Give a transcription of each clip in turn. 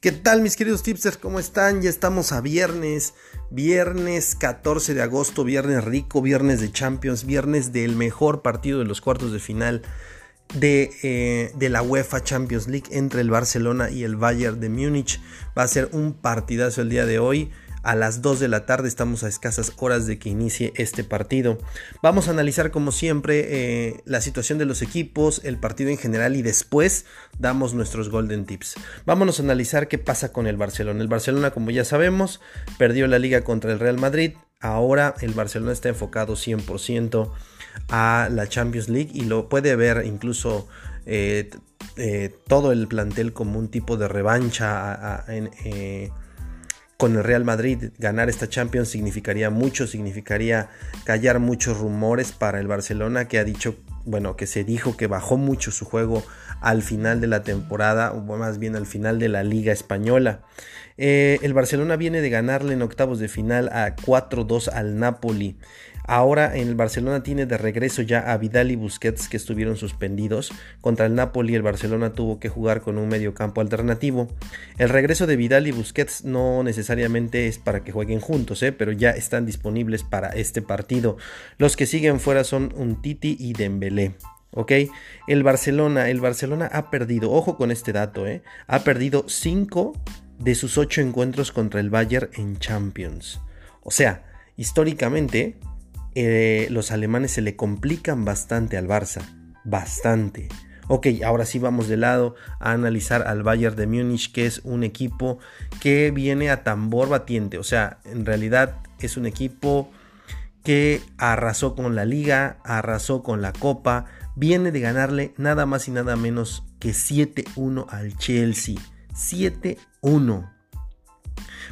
¿Qué tal mis queridos tipsters? ¿Cómo están? Ya estamos a viernes, viernes 14 de agosto, viernes rico, viernes de Champions, viernes del mejor partido de los cuartos de final de, eh, de, la UEFA Champions League entre el Barcelona y el Bayern de Múnich. Va a ser un partidazo el día de hoy a las 2 de la tarde. Estamos a escasas horas de que inicie este partido. Vamos a analizar como siempre eh, la situación de los equipos, el partido en general y después damos nuestros golden tips. Vámonos a analizar qué pasa con el Barcelona. El Barcelona, como ya sabemos, perdió la liga contra el Real Madrid. Ahora el Barcelona está enfocado 100% a la Champions League y lo puede ver incluso eh, eh, todo el plantel como un tipo de revancha en con el Real Madrid ganar esta Champions significaría mucho, significaría callar muchos rumores para el Barcelona que ha dicho, bueno, que se dijo que bajó mucho su juego al final de la temporada, o más bien al final de la Liga Española. Eh, el Barcelona viene de ganarle en octavos de final a 4-2 al Napoli. Ahora en el Barcelona tiene de regreso ya a Vidal y Busquets que estuvieron suspendidos. Contra el Napoli el Barcelona tuvo que jugar con un medio campo alternativo. El regreso de Vidal y Busquets no necesariamente es para que jueguen juntos, ¿eh? pero ya están disponibles para este partido. Los que siguen fuera son un Titi y Dembélé. ¿Ok? El Barcelona, el Barcelona ha perdido, ojo con este dato, ¿eh? ha perdido 5 de sus 8 encuentros contra el Bayern en Champions. O sea, históricamente eh, los alemanes se le complican bastante al Barça. Bastante. Ok, ahora sí vamos de lado a analizar al Bayern de Múnich, que es un equipo que viene a tambor batiente. O sea, en realidad es un equipo que arrasó con la liga, arrasó con la copa, viene de ganarle nada más y nada menos que 7-1 al Chelsea. 7-1.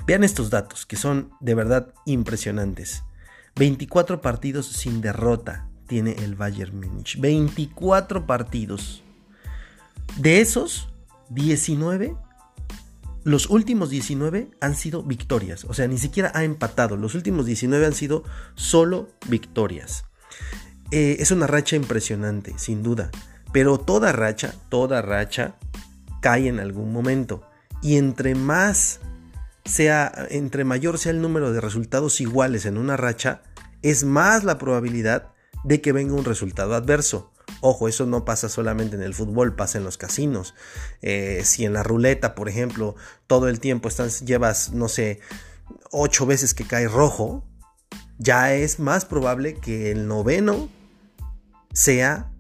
Vean estos datos que son de verdad impresionantes. 24 partidos sin derrota tiene el Bayern Múnich. 24 partidos. De esos, 19, los últimos 19 han sido victorias. O sea, ni siquiera ha empatado. Los últimos 19 han sido solo victorias. Eh, es una racha impresionante, sin duda. Pero toda racha, toda racha cae en algún momento. Y entre más sea, entre mayor sea el número de resultados iguales en una racha, es más la probabilidad de que venga un resultado adverso. Ojo, eso no pasa solamente en el fútbol, pasa en los casinos. Eh, si en la ruleta, por ejemplo, todo el tiempo estás, llevas, no sé, ocho veces que cae rojo, ya es más probable que el noveno sea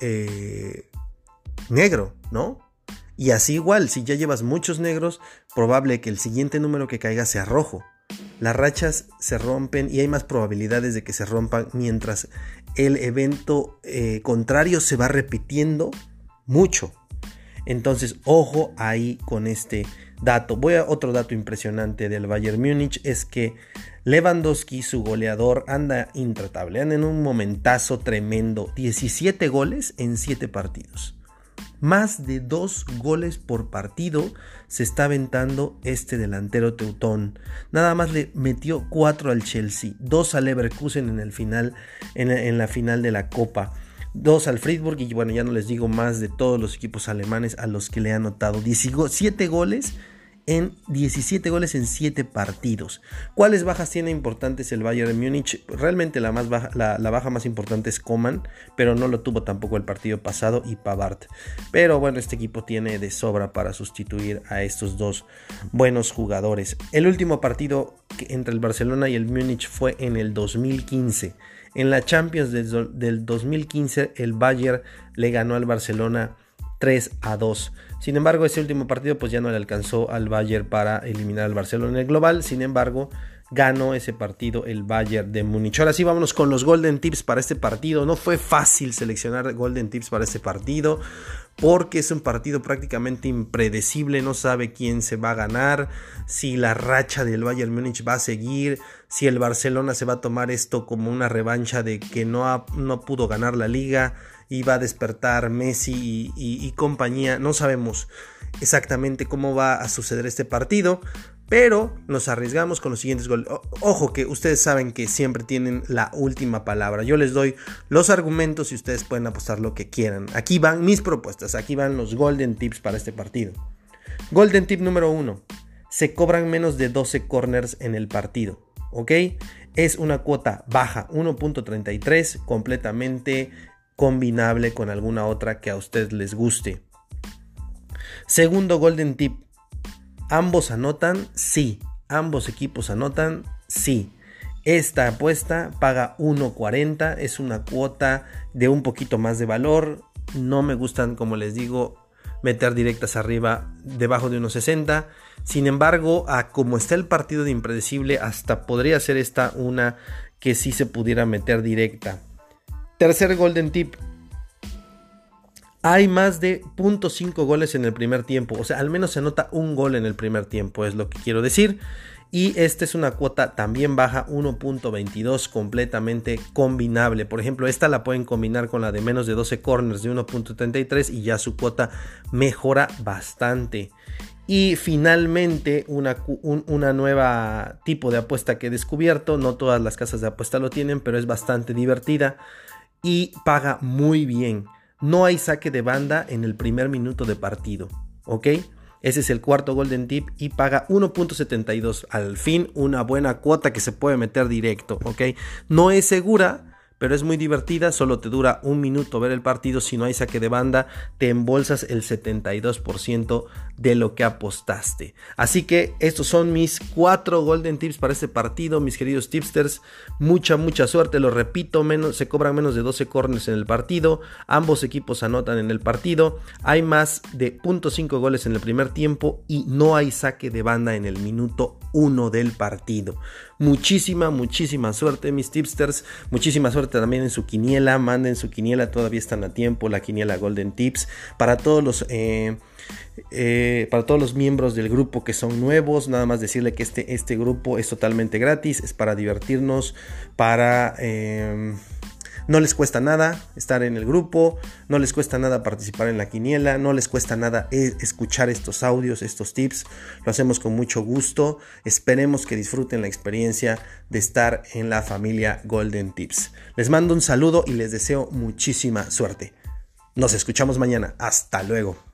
eh, negro, ¿no? Y así igual, si ya llevas muchos negros, probable que el siguiente número que caiga sea rojo. Las rachas se rompen y hay más probabilidades de que se rompan mientras el evento eh, contrario se va repitiendo mucho. Entonces, ojo ahí con este dato. Voy a otro dato impresionante del Bayern Múnich es que Lewandowski, su goleador, anda intratable, anda en un momentazo tremendo. 17 goles en 7 partidos. Más de dos goles por partido se está aventando este delantero teutón. Nada más le metió cuatro al Chelsea, dos al Leverkusen en el final, en, la final de la Copa dos al Friedburg y bueno, ya no les digo más de todos los equipos alemanes a los que le ha anotado 17 goles en 17 goles en 7 partidos. ¿Cuáles bajas tiene importantes el Bayern de Múnich? Realmente la, más baja, la, baja más importante es Coman, pero no lo tuvo tampoco el partido pasado y Pavard. Pero bueno, este equipo tiene de sobra para sustituir a estos dos buenos jugadores. El último partido entre el Barcelona y el Múnich fue en el 2015. En la Champions del, del 2015 el Bayern le ganó al Barcelona 3 a 2. Sin embargo, ese último partido pues ya no le alcanzó al Bayern para eliminar al Barcelona en el global. Sin embargo, ganó ese partido el Bayern de Múnich. Ahora sí, vámonos con los Golden Tips para este partido. No fue fácil seleccionar Golden Tips para este partido porque es un partido prácticamente impredecible, no sabe quién se va a ganar, si la racha del Bayern Múnich va a seguir, si el Barcelona se va a tomar esto como una revancha de que no, no pudo ganar la liga y va a despertar Messi y compañía, no sabemos exactamente cómo va a suceder este partido, pero nos arriesgamos con los siguientes goles. Ojo que ustedes saben que siempre tienen la última palabra. Yo les doy los argumentos y ustedes pueden apostar lo que quieran. Aquí van mis propuestas, aquí van los golden tips para este partido. Golden tip número 1. Se cobran menos de 12 corners en el partido. ¿Ok? Es una cuota baja, 1.33, completamente combinable con alguna otra que a usted les guste. Segundo golden tip. ¿Ambos anotan? Sí. ¿Ambos equipos anotan? Sí. Esta apuesta paga 1.40, es una cuota de un poquito más de valor. No me gustan, como les digo, meter directas arriba debajo de 1.60. Sin embargo, a como está el partido de impredecible, hasta podría ser esta una que sí se pudiera meter directa. Tercer golden tip. Hay más de 0.5 goles en el primer tiempo. O sea, al menos se nota un gol en el primer tiempo, es lo que quiero decir. Y esta es una cuota también baja, 1.22, completamente combinable. Por ejemplo, esta la pueden combinar con la de menos de 12 corners de 1.33 y ya su cuota mejora bastante. Y finalmente, una, una, nueva tipo de apuesta que he descubierto. No todas las casas de apuesta lo tienen, pero es bastante divertida y paga muy bien. No hay saque de banda en el primer minuto de partido. ¿Ok? Ese es el cuarto Golden Tip y paga 1.72. Al fin, una buena cuota que se puede meter directo, ¿ok? No es segura, pero es muy divertida, solo te dura un minuto ver el partido, si no hay saque de banda, te embolsas el 72% de lo que apostaste. Así que estos son mis cuatro golden tips para este partido, mis queridos tipsters. Mucha, mucha suerte, lo repito, menos, se cobran menos de 12 corners en el partido, ambos equipos anotan en el partido, hay más de 0.5 goles en el primer tiempo y no hay saque de banda en el minuto 1 del partido. Muchísima, muchísima suerte, mis tipsters. Muchísima suerte también en su quiniela. Manden su quiniela, todavía están a tiempo. La quiniela Golden Tips. Para todos los. Eh, eh, para todos los miembros del grupo que son nuevos, nada más decirle que este, este grupo es totalmente gratis, es para divertirnos, para eh, no les cuesta nada estar en el grupo, no les cuesta nada participar en la quiniela, no les cuesta nada e, escuchar estos audios, estos tips. Lo hacemos con mucho gusto. Esperemos que disfruten la experiencia de estar en la familia Golden Tips. Les mando un saludo y les deseo muchísima suerte. Nos escuchamos mañana. Hasta luego.